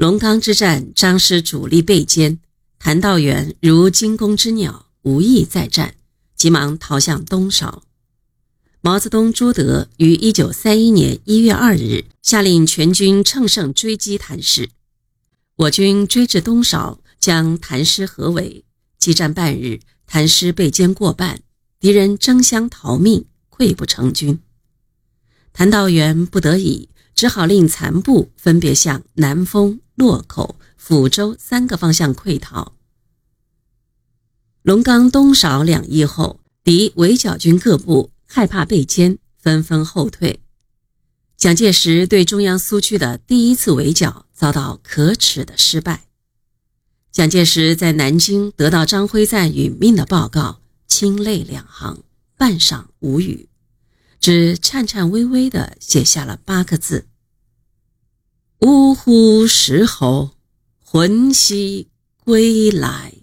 龙冈之战，张师主力被歼，谭道源如惊弓之鸟，无意再战，急忙逃向东韶。毛泽东、朱德于一九三一年一月二日下令全军乘胜追击谭师，我军追至东韶，将谭师合围，激战半日，谭师被歼过半，敌人争相逃命，溃不成军。谭道源不得已，只好令残部分别向南丰、洛口、抚州三个方向溃逃。龙冈、东少两役后，敌围剿军各部害怕被歼，纷纷后退。蒋介石对中央苏区的第一次围剿遭到可耻的失败。蒋介石在南京得到张辉瓒殒命的报告，清泪两行，半晌无语。只颤颤巍巍地写下了八个字：“呜呼，石猴，魂兮归来。”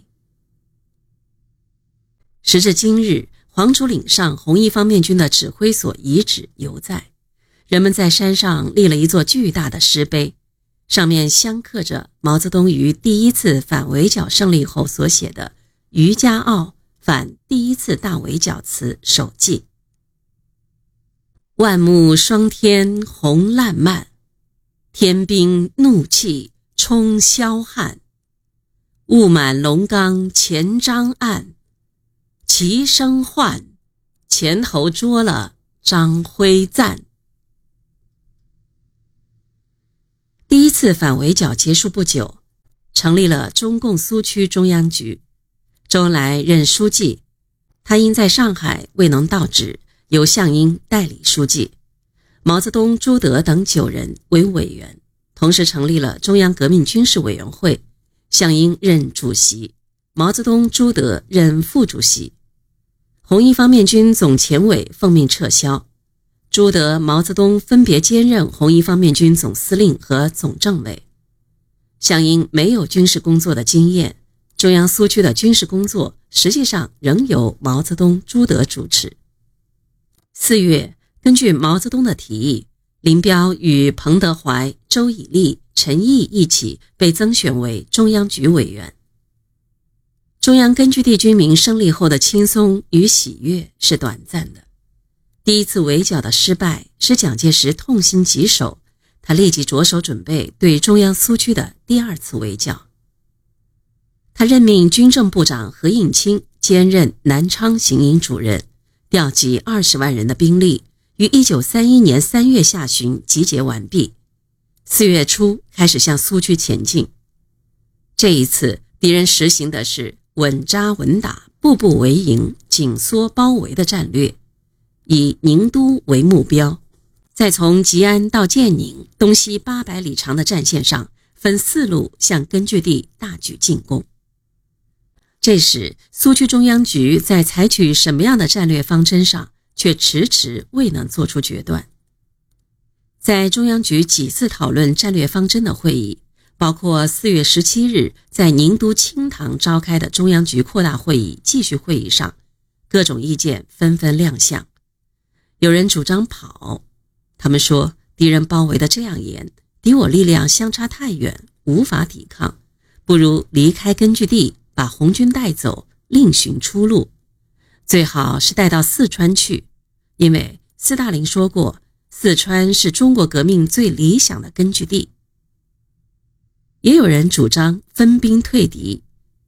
时至今日，黄竹岭上红一方面军的指挥所遗址犹在，人们在山上立了一座巨大的石碑，上面镶刻着毛泽东于第一次反围剿胜利后所写的《余家傲反第一次大围剿词手记》。万木霜天红烂漫，天兵怒气冲霄汉。雾满龙冈前张岸，齐声唤，前头捉了张辉瓒。第一次反围剿结束不久，成立了中共苏区中央局，周恩来任书记，他因在上海未能到职。由项英代理书记，毛泽东、朱德等九人为委员，同时成立了中央革命军事委员会，项英任主席，毛泽东、朱德任副主席。红一方面军总前委奉命撤销，朱德、毛泽东分别兼任红一方面军总司令和总政委。项英没有军事工作的经验，中央苏区的军事工作实际上仍由毛泽东、朱德主持。四月，根据毛泽东的提议，林彪与彭德怀、周以立、陈毅一起被增选为中央局委员。中央根据地军民胜利后的轻松与喜悦是短暂的。第一次围剿的失败使蒋介石痛心疾首，他立即着手准备对中央苏区的第二次围剿。他任命军政部长何应钦兼任南昌行营主任。调集二十万人的兵力，于一九三一年三月下旬集结完毕，四月初开始向苏区前进。这一次，敌人实行的是稳扎稳打、步步为营、紧缩包围的战略，以宁都为目标，再从吉安到建宁东西八百里长的战线上，分四路向根据地大举进攻。这时，苏区中央局在采取什么样的战略方针上，却迟迟未能做出决断。在中央局几次讨论战略方针的会议，包括四月十七日在宁都清塘召开的中央局扩大会议继续会议上，各种意见纷纷亮相。有人主张跑，他们说敌人包围的这样严，敌我力量相差太远，无法抵抗，不如离开根据地。把红军带走，另寻出路，最好是带到四川去，因为斯大林说过，四川是中国革命最理想的根据地。也有人主张分兵退敌，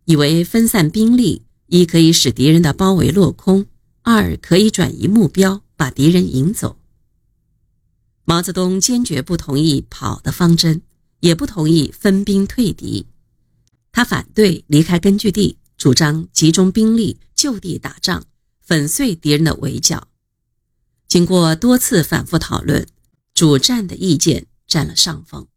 以为分散兵力，一可以使敌人的包围落空，二可以转移目标，把敌人引走。毛泽东坚决不同意跑的方针，也不同意分兵退敌。他反对离开根据地，主张集中兵力就地打仗，粉碎敌人的围剿。经过多次反复讨论，主战的意见占了上风。